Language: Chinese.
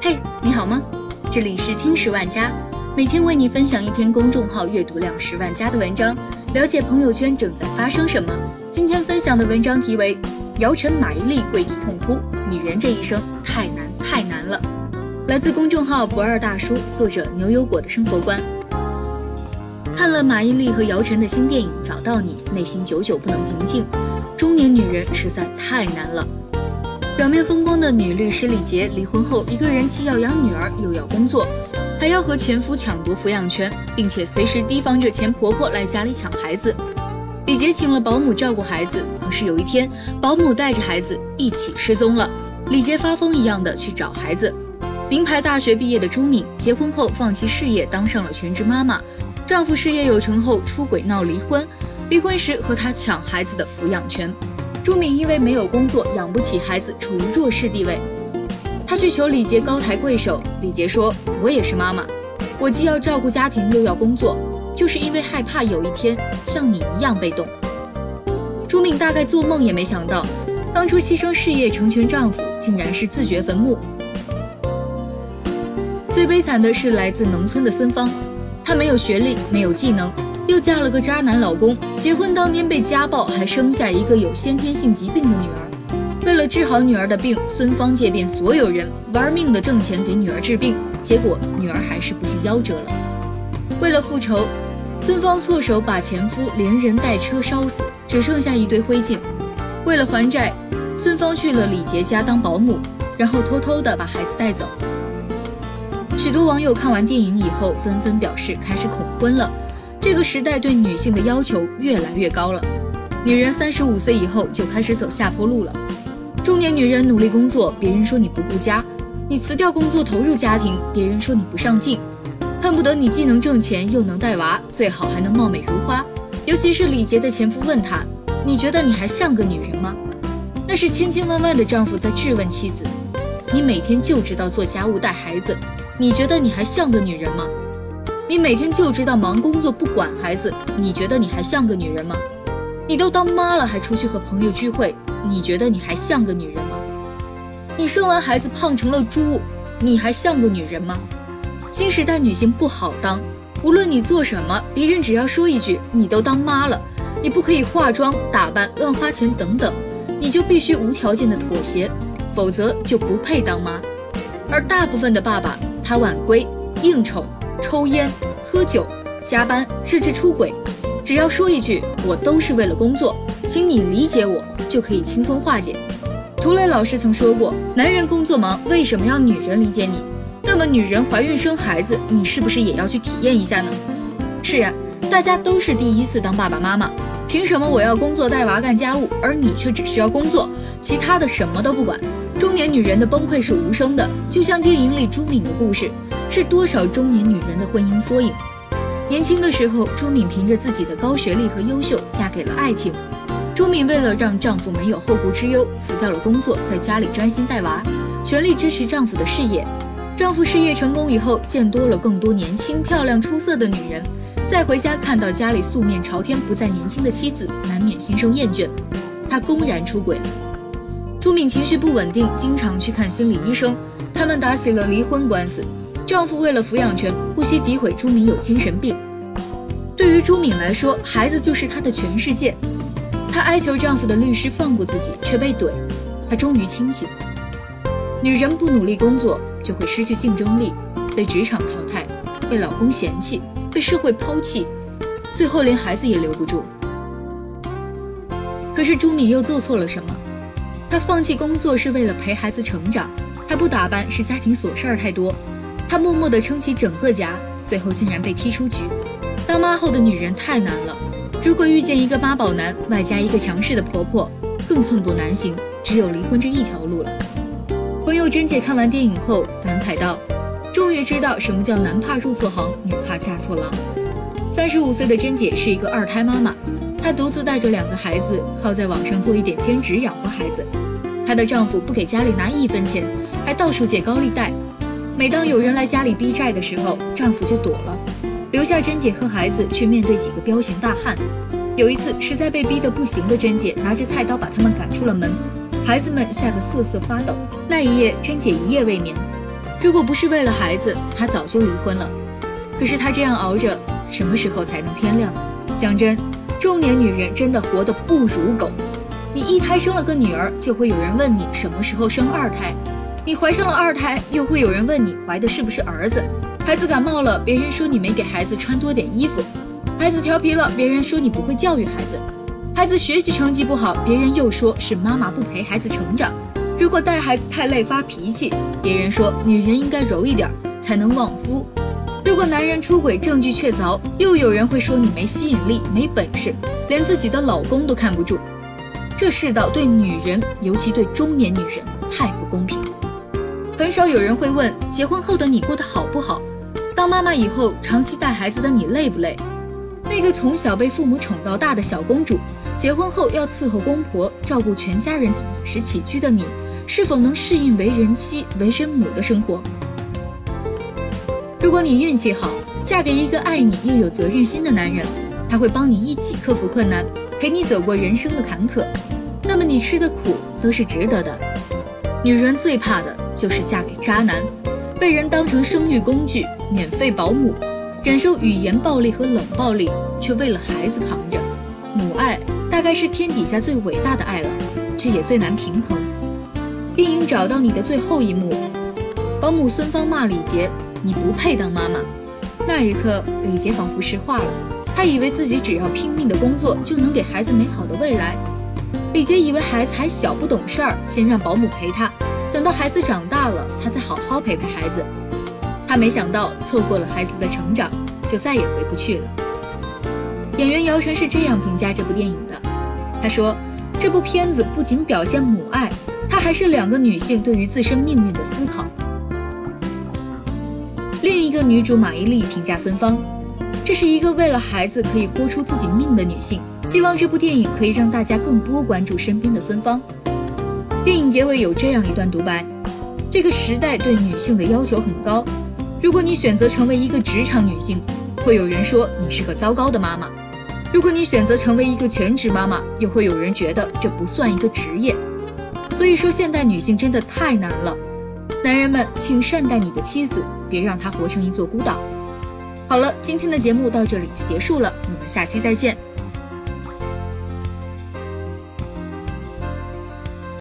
嘿，你好吗？这里是听十万加，每天为你分享一篇公众号阅读量十万加的文章，了解朋友圈正在发生什么。今天分享的文章题为《姚晨马伊琍跪地痛哭，女人这一生太难太难了》，来自公众号不二大叔，作者牛油果的生活观。看了马伊琍和姚晨的新电影《找到你》，内心久久不能平静。中年女人实在太难了。表面风光的女律师李杰离婚后，一个人既要养女儿，又要工作，还要和前夫抢夺抚养权，并且随时提防着前婆婆来家里抢孩子。李杰请了保姆照顾孩子，可是有一天，保姆带着孩子一起失踪了。李杰发疯一样的去找孩子。名牌大学毕业的朱敏，结婚后放弃事业，当上了全职妈妈。丈夫事业有成后出轨闹离婚，离婚时和她抢孩子的抚养权。朱敏因为没有工作，养不起孩子，处于弱势地位。她去求李杰高抬贵手，李杰说：“我也是妈妈，我既要照顾家庭，又要工作，就是因为害怕有一天像你一样被动。”朱敏大概做梦也没想到，当初牺牲事业成全丈夫，竟然是自掘坟墓。最悲惨的是来自农村的孙芳，她没有学历，没有技能。又嫁了个渣男老公，结婚当天被家暴，还生下一个有先天性疾病的女儿。为了治好女儿的病，孙芳借遍所有人，玩命的挣钱给女儿治病，结果女儿还是不幸夭折了。为了复仇，孙芳错手把前夫连人带车烧死，只剩下一堆灰烬。为了还债，孙芳去了李杰家当保姆，然后偷偷的把孩子带走。许多网友看完电影以后，纷纷表示开始恐婚了。这个时代对女性的要求越来越高了，女人三十五岁以后就开始走下坡路了。中年女人努力工作，别人说你不顾家；你辞掉工作投入家庭，别人说你不上进。恨不得你既能挣钱又能带娃，最好还能貌美如花。尤其是李杰的前夫问他：“你觉得你还像个女人吗？”那是千千万万的丈夫在质问妻子：“你每天就知道做家务带孩子，你觉得你还像个女人吗？”你每天就知道忙工作不管孩子，你觉得你还像个女人吗？你都当妈了还出去和朋友聚会，你觉得你还像个女人吗？你生完孩子胖成了猪，你还像个女人吗？新时代女性不好当，无论你做什么，别人只要说一句你都当妈了，你不可以化妆打扮、乱花钱等等，你就必须无条件的妥协，否则就不配当妈。而大部分的爸爸，他晚归应酬。抽烟、喝酒、加班，甚至出轨，只要说一句“我都是为了工作，请你理解我”，就可以轻松化解。涂磊老师曾说过：“男人工作忙，为什么要女人理解你？那么女人怀孕生孩子，你是不是也要去体验一下呢？”是呀，大家都是第一次当爸爸妈妈，凭什么我要工作带娃干家务，而你却只需要工作，其他的什么都不管？中年女人的崩溃是无声的，就像电影里朱敏的故事。是多少中年女人的婚姻缩影？年轻的时候，朱敏凭着自己的高学历和优秀，嫁给了爱情。朱敏为了让丈夫没有后顾之忧，辞掉了工作，在家里专心带娃，全力支持丈夫的事业。丈夫事业成功以后，见多了更多年轻、漂亮、出色的女人，再回家看到家里素面朝天、不再年轻的妻子，难免心生厌倦。他公然出轨。朱敏情绪不稳定，经常去看心理医生，他们打起了离婚官司。丈夫为了抚养权，不惜诋毁朱敏有精神病。对于朱敏来说，孩子就是她的全世界。她哀求丈夫的律师放过自己，却被怼。她终于清醒：女人不努力工作，就会失去竞争力，被职场淘汰，被老公嫌弃，被社会抛弃，最后连孩子也留不住。可是朱敏又做错了什么？她放弃工作是为了陪孩子成长，她不打扮是家庭琐事儿太多。她默默地撑起整个家，最后竟然被踢出局。当妈后的女人太难了，如果遇见一个妈宝男，外加一个强势的婆婆，更寸步难行，只有离婚这一条路了。朋友珍姐看完电影后感慨道：“终于知道什么叫男怕入错行，女怕嫁错郎。”三十五岁的珍姐是一个二胎妈妈，她独自带着两个孩子，靠在网上做一点兼职养活孩子。她的丈夫不给家里拿一分钱，还到处借高利贷。每当有人来家里逼债的时候，丈夫就躲了，留下珍姐和孩子去面对几个彪形大汉。有一次，实在被逼得不行的珍姐拿着菜刀把他们赶出了门，孩子们吓得瑟瑟发抖。那一夜，珍姐一夜未眠。如果不是为了孩子，她早就离婚了。可是她这样熬着，什么时候才能天亮？讲真，中年女人真的活得不如狗。你一胎生了个女儿，就会有人问你什么时候生二胎；你怀上了二胎，又会有人问你怀的是不是儿子。孩子感冒了，别人说你没给孩子穿多点衣服；孩子调皮了，别人说你不会教育孩子；孩子学习成绩不好，别人又说是妈妈不陪孩子成长。如果带孩子太累发脾气，别人说女人应该柔一点才能旺夫；如果男人出轨证据确凿，又有人会说你没吸引力没本事，连自己的老公都看不住。这世道对女人，尤其对中年女人太不公平。很少有人会问结婚后的你过得好不好，当妈妈以后长期带孩子的你累不累？那个从小被父母宠到大的小公主，结婚后要伺候公婆、照顾全家人饮食起居的你，是否能适应为人妻、为人母的生活？如果你运气好，嫁给一个爱你又有责任心的男人，他会帮你一起克服困难。陪你走过人生的坎坷，那么你吃的苦都是值得的。女人最怕的就是嫁给渣男，被人当成生育工具、免费保姆，忍受语言暴力和冷暴力，却为了孩子扛着。母爱大概是天底下最伟大的爱了，却也最难平衡。电影《找到你》的最后一幕，保姆孙芳骂李杰：“你不配当妈妈。”那一刻，李杰仿佛石化了。他以为自己只要拼命的工作就能给孩子美好的未来。李杰以为孩子还小不懂事儿，先让保姆陪他，等到孩子长大了，他再好好陪陪孩子。他没想到错过了孩子的成长，就再也回不去了。演员姚晨是这样评价这部电影的：他说，这部片子不仅表现母爱，它还是两个女性对于自身命运的思考。另一个女主马伊琍评价孙芳。这是一个为了孩子可以豁出自己命的女性，希望这部电影可以让大家更多关注身边的孙芳。电影结尾有这样一段独白：这个时代对女性的要求很高，如果你选择成为一个职场女性，会有人说你是个糟糕的妈妈；如果你选择成为一个全职妈妈，又会有人觉得这不算一个职业。所以说，现代女性真的太难了。男人们，请善待你的妻子，别让她活成一座孤岛。好了，今天的节目到这里就结束了，我们下期再见。